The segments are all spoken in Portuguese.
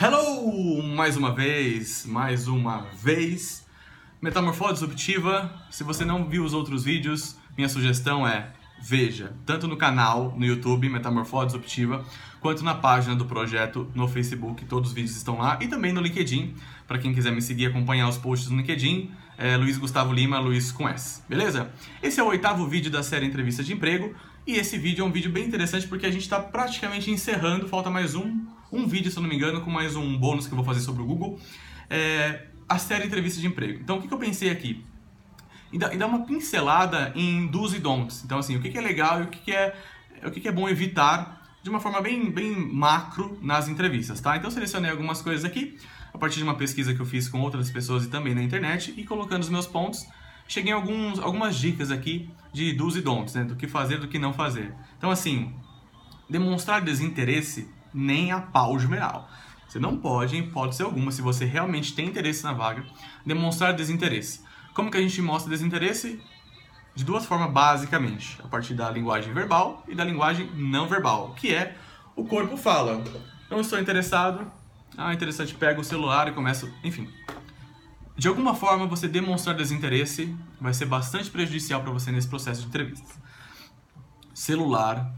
Hello! Mais uma vez, mais uma vez. Metamorfose disruptiva. Se você não viu os outros vídeos, minha sugestão é veja, tanto no canal no YouTube Metamorfose disruptiva, quanto na página do projeto no Facebook, todos os vídeos estão lá, e também no LinkedIn, para quem quiser me seguir e acompanhar os posts no LinkedIn, é Luiz Gustavo Lima, Luiz com S, beleza? Esse é o oitavo vídeo da série Entrevista de Emprego, e esse vídeo é um vídeo bem interessante porque a gente está praticamente encerrando, falta mais um um vídeo, se eu não me engano, com mais um bônus que eu vou fazer sobre o Google, é, a série Entrevista de Emprego. Então, o que, que eu pensei aqui? E dar uma pincelada em do's e don'ts. Então, assim, o que, que é legal e o que, que é, o que, que é bom evitar de uma forma bem, bem macro nas entrevistas, tá? Então, selecionei algumas coisas aqui, a partir de uma pesquisa que eu fiz com outras pessoas e também na internet, e colocando os meus pontos, cheguei em alguns, algumas dicas aqui de do's e don'ts, né? Do que fazer do que não fazer. Então, assim, demonstrar desinteresse nem a pau geral. Você não pode, em hipótese alguma, se você realmente tem interesse na vaga, demonstrar desinteresse. Como que a gente mostra desinteresse? De duas formas, basicamente. A partir da linguagem verbal e da linguagem não verbal, que é o corpo fala. Não estou interessado. Ah, interessante, pega o celular e começa... Enfim. De alguma forma, você demonstrar desinteresse vai ser bastante prejudicial para você nesse processo de entrevista. Celular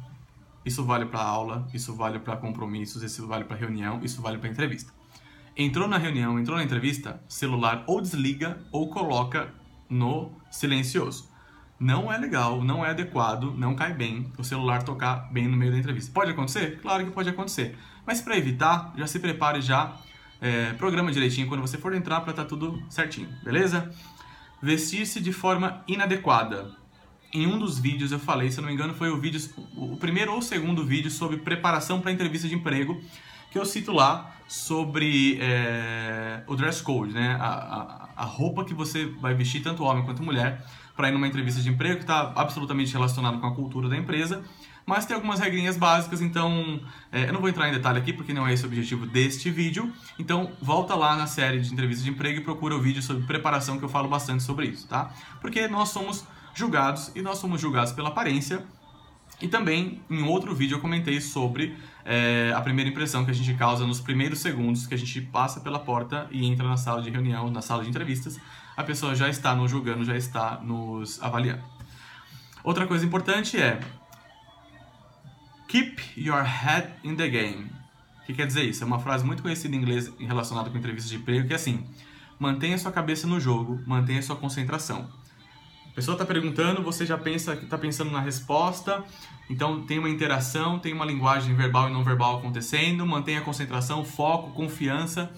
isso vale para aula, isso vale para compromissos, isso vale para reunião, isso vale para entrevista. Entrou na reunião, entrou na entrevista, celular ou desliga ou coloca no silencioso. Não é legal, não é adequado, não cai bem o celular tocar bem no meio da entrevista. Pode acontecer? Claro que pode acontecer. Mas para evitar, já se prepare já, é, programa direitinho quando você for entrar para estar tá tudo certinho, beleza? Vestir-se de forma inadequada em um dos vídeos eu falei, se eu não me engano, foi o vídeo, o primeiro ou segundo vídeo sobre preparação para entrevista de emprego, que eu cito lá sobre é, o dress code, né? A, a, a, roupa que você vai vestir, tanto homem quanto mulher, para ir numa entrevista de emprego, que está absolutamente relacionado com a cultura da empresa, mas tem algumas regrinhas básicas, então é, eu não vou entrar em detalhe aqui porque não é esse o objetivo deste vídeo. Então volta lá na série de entrevistas de emprego e procura o vídeo sobre preparação que eu falo bastante sobre isso, tá? Porque nós somos julgados e nós somos julgados pela aparência. E também em outro vídeo eu comentei sobre é, a primeira impressão que a gente causa nos primeiros segundos que a gente passa pela porta e entra na sala de reunião, na sala de entrevistas, a pessoa já está nos julgando, já está nos avaliando. Outra coisa importante é Keep your head in the game. O que quer dizer isso? É uma frase muito conhecida em inglês relacionada com entrevistas de emprego que é assim: mantenha sua cabeça no jogo, mantenha sua concentração. A pessoa está perguntando, você já pensa está pensando na resposta, então tem uma interação, tem uma linguagem verbal e não verbal acontecendo, mantenha a concentração, foco, confiança,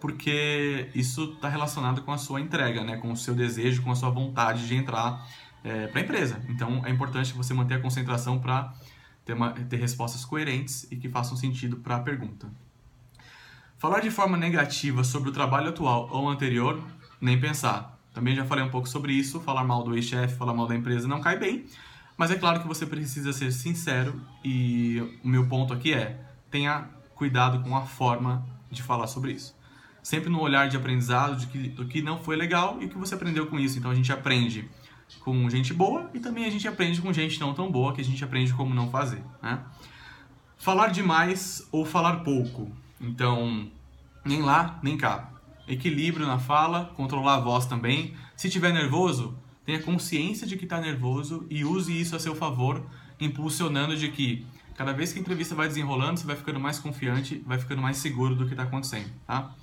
porque isso está relacionado com a sua entrega, né? com o seu desejo, com a sua vontade de entrar é, para a empresa. Então é importante você manter a concentração para ter, ter respostas coerentes e que façam sentido para a pergunta. Falar de forma negativa sobre o trabalho atual ou anterior, nem pensar. Também já falei um pouco sobre isso, falar mal do ex-chefe, falar mal da empresa não cai bem, mas é claro que você precisa ser sincero e o meu ponto aqui é, tenha cuidado com a forma de falar sobre isso. Sempre no olhar de aprendizado de que, do que não foi legal e o que você aprendeu com isso. Então a gente aprende com gente boa e também a gente aprende com gente não tão boa que a gente aprende como não fazer. Né? Falar demais ou falar pouco. Então, nem lá, nem cá equilíbrio na fala, controlar a voz também. Se estiver nervoso, tenha consciência de que está nervoso e use isso a seu favor, impulsionando de que cada vez que a entrevista vai desenrolando, você vai ficando mais confiante, vai ficando mais seguro do que está acontecendo, tá?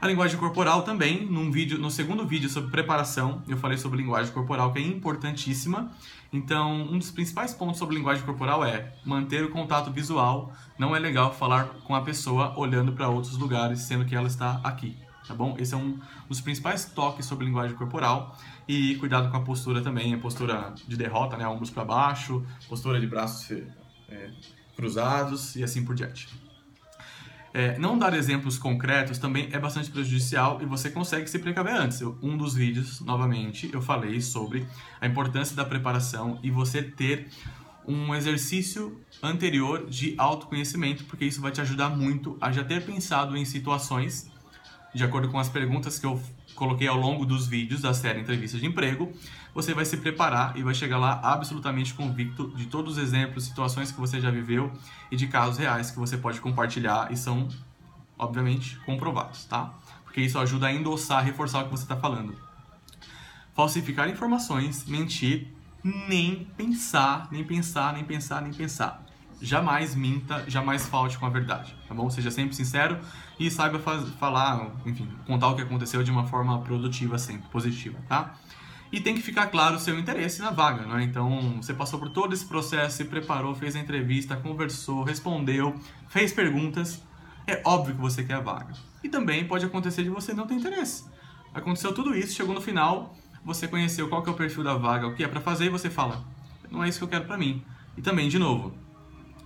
A linguagem corporal também, num vídeo, no segundo vídeo sobre preparação, eu falei sobre linguagem corporal, que é importantíssima. Então, um dos principais pontos sobre linguagem corporal é manter o contato visual. Não é legal falar com a pessoa olhando para outros lugares, sendo que ela está aqui tá bom? Esse é um dos principais toques sobre linguagem corporal e cuidado com a postura também, a postura de derrota, né, ombros para baixo, postura de braços é, cruzados e assim por diante. É, não dar exemplos concretos também é bastante prejudicial e você consegue se precaver antes. Eu, um dos vídeos, novamente, eu falei sobre a importância da preparação e você ter um exercício anterior de autoconhecimento, porque isso vai te ajudar muito a já ter pensado em situações de acordo com as perguntas que eu coloquei ao longo dos vídeos da série Entrevistas de Emprego, você vai se preparar e vai chegar lá absolutamente convicto de todos os exemplos, situações que você já viveu e de casos reais que você pode compartilhar e são obviamente comprovados, tá? Porque isso ajuda a endossar, reforçar o que você está falando. Falsificar informações, mentir, nem pensar, nem pensar, nem pensar, nem pensar. Jamais minta, jamais falte com a verdade, tá bom? Seja sempre sincero e saiba falar, enfim, contar o que aconteceu de uma forma produtiva sempre, positiva, tá? E tem que ficar claro o seu interesse na vaga, né? Então, você passou por todo esse processo, se preparou, fez a entrevista, conversou, respondeu, fez perguntas. É óbvio que você quer a vaga. E também pode acontecer de você não ter interesse. Aconteceu tudo isso, chegou no final, você conheceu qual que é o perfil da vaga, o que é para fazer e você fala: "Não é isso que eu quero para mim". E também, de novo,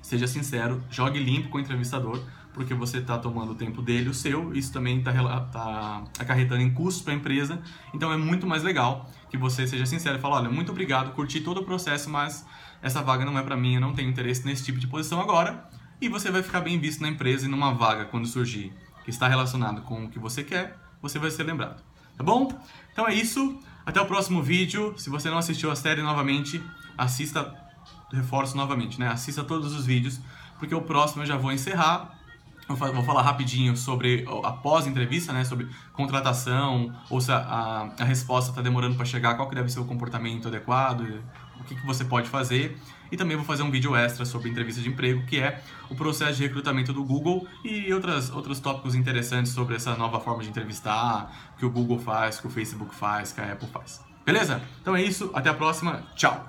seja sincero, jogue limpo com o entrevistador, porque você está tomando o tempo dele, o seu, isso também está tá acarretando em custos para a empresa, então é muito mais legal que você seja sincero e fale, olha, muito obrigado, curti todo o processo, mas essa vaga não é para mim, eu não tenho interesse nesse tipo de posição agora, e você vai ficar bem visto na empresa e numa vaga quando surgir que está relacionado com o que você quer, você vai ser lembrado. Tá bom? Então é isso. Até o próximo vídeo. Se você não assistiu a série novamente, assista reforço novamente, né? Assista todos os vídeos, porque o próximo eu já vou encerrar. Vou falar rapidinho sobre a pós-entrevista, né? Sobre contratação, ou se a, a, a resposta está demorando para chegar, qual que deve ser o comportamento adequado, o que, que você pode fazer. E também vou fazer um vídeo extra sobre entrevista de emprego, que é o processo de recrutamento do Google e outras, outros tópicos interessantes sobre essa nova forma de entrevistar, que o Google faz, que o Facebook faz, que a Apple faz. Beleza? Então é isso, até a próxima, tchau!